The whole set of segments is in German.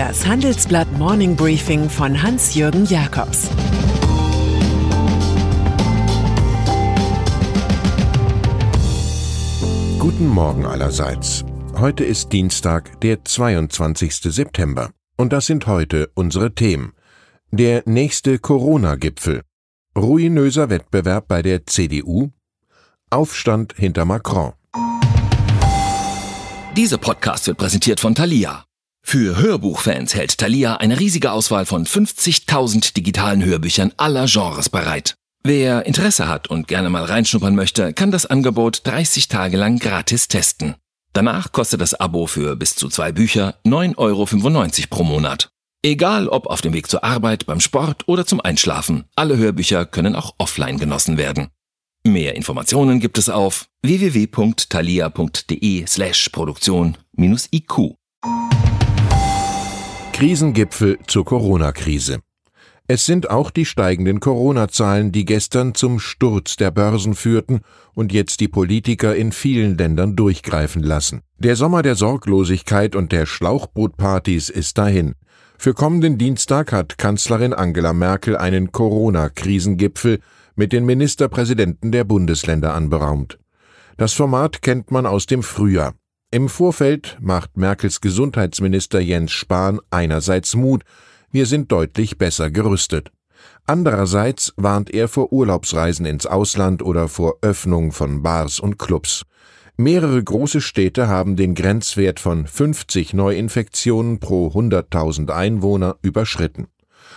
Das Handelsblatt Morning Briefing von Hans-Jürgen Jakobs Guten Morgen allerseits. Heute ist Dienstag, der 22. September. Und das sind heute unsere Themen. Der nächste Corona-Gipfel. Ruinöser Wettbewerb bei der CDU. Aufstand hinter Macron. Dieser Podcast wird präsentiert von Thalia. Für Hörbuchfans hält Thalia eine riesige Auswahl von 50.000 digitalen Hörbüchern aller Genres bereit. Wer Interesse hat und gerne mal reinschnuppern möchte, kann das Angebot 30 Tage lang gratis testen. Danach kostet das Abo für bis zu zwei Bücher 9,95 Euro pro Monat. Egal ob auf dem Weg zur Arbeit, beim Sport oder zum Einschlafen, alle Hörbücher können auch offline genossen werden. Mehr Informationen gibt es auf www.thalia.de slash Produktion-IQ. Krisengipfel zur Corona-Krise. Es sind auch die steigenden Corona-Zahlen, die gestern zum Sturz der Börsen führten und jetzt die Politiker in vielen Ländern durchgreifen lassen. Der Sommer der Sorglosigkeit und der Schlauchbootpartys ist dahin. Für kommenden Dienstag hat Kanzlerin Angela Merkel einen Corona-Krisengipfel mit den Ministerpräsidenten der Bundesländer anberaumt. Das Format kennt man aus dem Frühjahr. Im Vorfeld macht Merkels Gesundheitsminister Jens Spahn einerseits Mut, wir sind deutlich besser gerüstet. Andererseits warnt er vor Urlaubsreisen ins Ausland oder vor Öffnung von Bars und Clubs. Mehrere große Städte haben den Grenzwert von 50 Neuinfektionen pro 100.000 Einwohner überschritten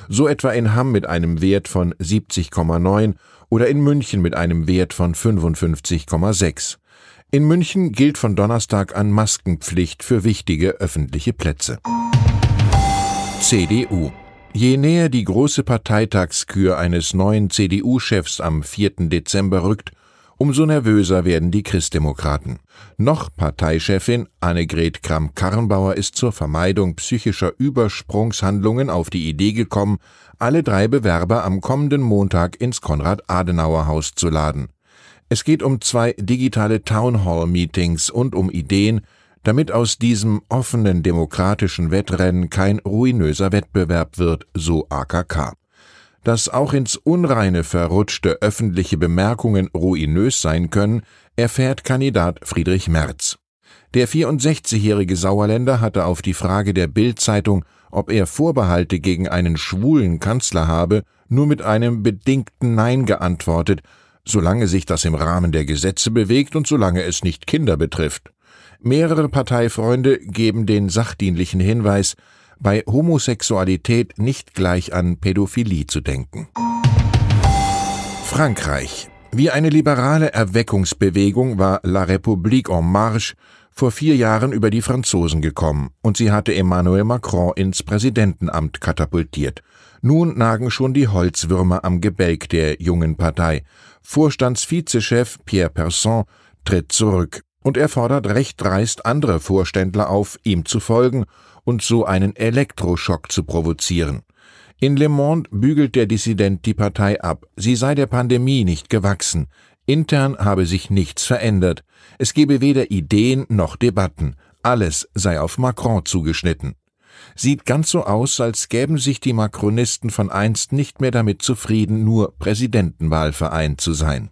so etwa in Hamm mit einem Wert von 70,9 oder in München mit einem Wert von 55,6. In München gilt von Donnerstag an Maskenpflicht für wichtige öffentliche Plätze. CDU Je näher die große Parteitagskür eines neuen CDU-Chefs am 4. Dezember rückt, Umso nervöser werden die Christdemokraten. Noch Parteichefin Annegret Kramp-Karrenbauer ist zur Vermeidung psychischer Übersprungshandlungen auf die Idee gekommen, alle drei Bewerber am kommenden Montag ins Konrad-Adenauer-Haus zu laden. Es geht um zwei digitale Townhall-Meetings und um Ideen, damit aus diesem offenen demokratischen Wettrennen kein ruinöser Wettbewerb wird, so AKK. Dass auch ins Unreine verrutschte öffentliche Bemerkungen ruinös sein können, erfährt Kandidat Friedrich Merz. Der 64-jährige Sauerländer hatte auf die Frage der Bild-Zeitung, ob er Vorbehalte gegen einen schwulen Kanzler habe, nur mit einem bedingten Nein geantwortet, solange sich das im Rahmen der Gesetze bewegt und solange es nicht Kinder betrifft. Mehrere Parteifreunde geben den sachdienlichen Hinweis, bei Homosexualität nicht gleich an Pädophilie zu denken. Frankreich. Wie eine liberale Erweckungsbewegung war La République en Marche vor vier Jahren über die Franzosen gekommen und sie hatte Emmanuel Macron ins Präsidentenamt katapultiert. Nun nagen schon die Holzwürmer am Gebälk der jungen Partei. Vorstandsvizechef Pierre Persson tritt zurück und er fordert recht dreist andere Vorständler auf, ihm zu folgen und so einen Elektroschock zu provozieren. In Le Monde bügelt der Dissident die Partei ab, sie sei der Pandemie nicht gewachsen, intern habe sich nichts verändert, es gebe weder Ideen noch Debatten, alles sei auf Macron zugeschnitten. Sieht ganz so aus, als gäben sich die Macronisten von einst nicht mehr damit zufrieden, nur Präsidentenwahlverein zu sein.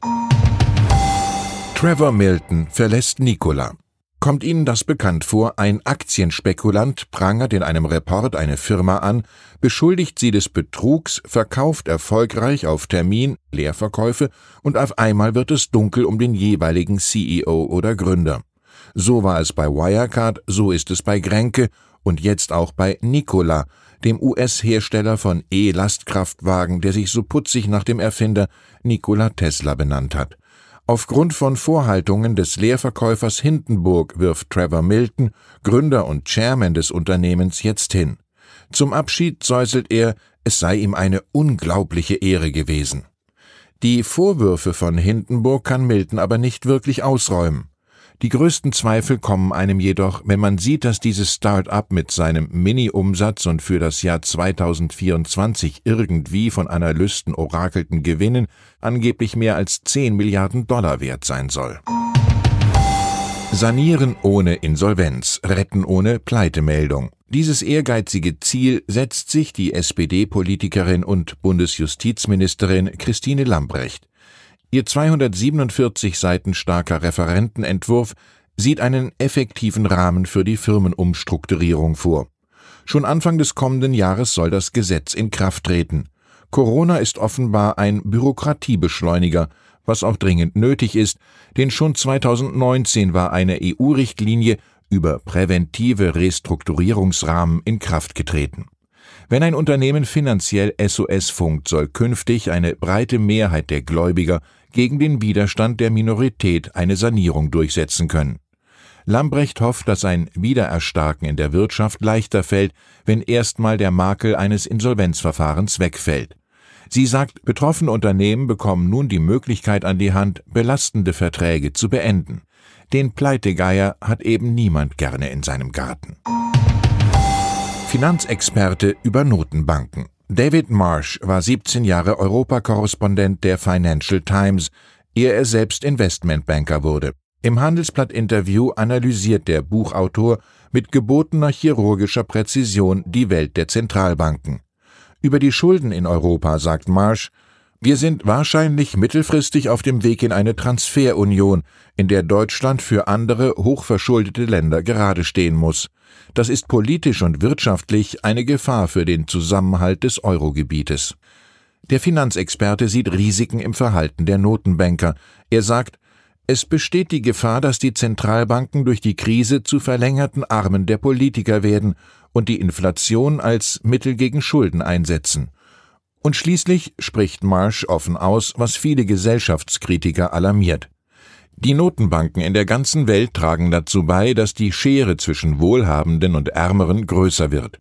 Trevor Milton verlässt Nikola. Kommt Ihnen das bekannt vor? Ein Aktienspekulant prangert in einem Report eine Firma an, beschuldigt sie des Betrugs, verkauft erfolgreich auf Termin Leerverkäufe und auf einmal wird es dunkel um den jeweiligen CEO oder Gründer. So war es bei Wirecard, so ist es bei Grenke und jetzt auch bei Nikola, dem US-Hersteller von E-Lastkraftwagen, der sich so putzig nach dem Erfinder Nikola Tesla benannt hat. Aufgrund von Vorhaltungen des Leerverkäufers Hindenburg wirft Trevor Milton, Gründer und Chairman des Unternehmens, jetzt hin. Zum Abschied säuselt er, es sei ihm eine unglaubliche Ehre gewesen. Die Vorwürfe von Hindenburg kann Milton aber nicht wirklich ausräumen. Die größten Zweifel kommen einem jedoch, wenn man sieht, dass dieses Start-up mit seinem Mini-Umsatz und für das Jahr 2024 irgendwie von Analysten orakelten Gewinnen angeblich mehr als 10 Milliarden Dollar wert sein soll. Sanieren ohne Insolvenz, retten ohne Pleitemeldung. Dieses ehrgeizige Ziel setzt sich die SPD-Politikerin und Bundesjustizministerin Christine Lambrecht. Ihr 247 Seiten starker Referentenentwurf sieht einen effektiven Rahmen für die Firmenumstrukturierung vor. Schon Anfang des kommenden Jahres soll das Gesetz in Kraft treten. Corona ist offenbar ein Bürokratiebeschleuniger, was auch dringend nötig ist, denn schon 2019 war eine EU-Richtlinie über präventive Restrukturierungsrahmen in Kraft getreten. Wenn ein Unternehmen finanziell SOS funkt, soll künftig eine breite Mehrheit der Gläubiger gegen den Widerstand der Minorität eine Sanierung durchsetzen können. Lambrecht hofft, dass ein Wiedererstarken in der Wirtschaft leichter fällt, wenn erstmal der Makel eines Insolvenzverfahrens wegfällt. Sie sagt, betroffene Unternehmen bekommen nun die Möglichkeit an die Hand, belastende Verträge zu beenden. Den Pleitegeier hat eben niemand gerne in seinem Garten. Finanzexperte über Notenbanken. David Marsh war 17 Jahre Europakorrespondent der Financial Times, ehe er selbst Investmentbanker wurde. Im Handelsblatt-Interview analysiert der Buchautor mit gebotener chirurgischer Präzision die Welt der Zentralbanken. Über die Schulden in Europa sagt Marsh, wir sind wahrscheinlich mittelfristig auf dem Weg in eine Transferunion, in der Deutschland für andere hochverschuldete Länder gerade stehen muss. Das ist politisch und wirtschaftlich eine Gefahr für den Zusammenhalt des Eurogebietes. Der Finanzexperte sieht Risiken im Verhalten der Notenbanker. Er sagt, es besteht die Gefahr, dass die Zentralbanken durch die Krise zu verlängerten Armen der Politiker werden und die Inflation als Mittel gegen Schulden einsetzen. Und schließlich spricht Marsh offen aus, was viele Gesellschaftskritiker alarmiert. Die Notenbanken in der ganzen Welt tragen dazu bei, dass die Schere zwischen Wohlhabenden und Ärmeren größer wird.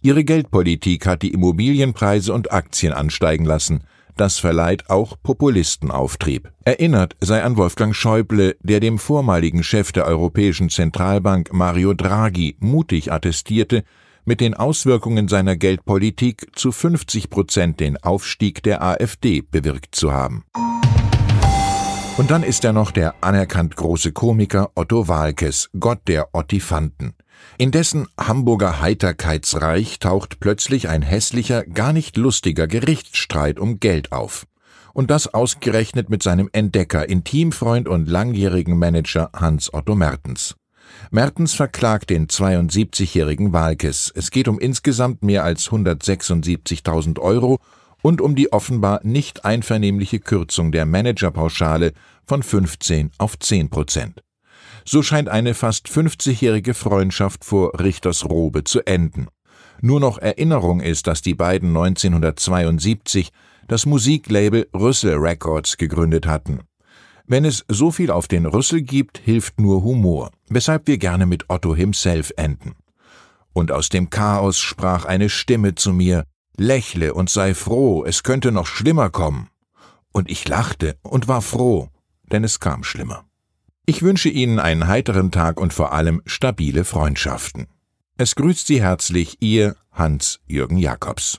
Ihre Geldpolitik hat die Immobilienpreise und Aktien ansteigen lassen. Das verleiht auch Populisten Auftrieb. Erinnert sei an Wolfgang Schäuble, der dem vormaligen Chef der Europäischen Zentralbank Mario Draghi mutig attestierte, mit den Auswirkungen seiner Geldpolitik zu 50 Prozent den Aufstieg der AfD bewirkt zu haben. Und dann ist er noch der anerkannt große Komiker Otto Walkes, Gott der Ottifanten. In dessen Hamburger Heiterkeitsreich taucht plötzlich ein hässlicher, gar nicht lustiger Gerichtsstreit um Geld auf. Und das ausgerechnet mit seinem Entdecker, Intimfreund und langjährigen Manager Hans Otto Mertens. Mertens verklagt den 72-jährigen Walkes. Es geht um insgesamt mehr als 176.000 Euro und um die offenbar nicht einvernehmliche Kürzung der Managerpauschale von 15 auf 10 Prozent. So scheint eine fast 50-jährige Freundschaft vor Richtersrobe zu enden. Nur noch Erinnerung ist, dass die beiden 1972 das Musiklabel Rüssel Records gegründet hatten. Wenn es so viel auf den Rüssel gibt, hilft nur Humor, weshalb wir gerne mit Otto himself enden. Und aus dem Chaos sprach eine Stimme zu mir, Lächle und sei froh, es könnte noch schlimmer kommen. Und ich lachte und war froh, denn es kam schlimmer. Ich wünsche Ihnen einen heiteren Tag und vor allem stabile Freundschaften. Es grüßt Sie herzlich Ihr Hans-Jürgen Jakobs.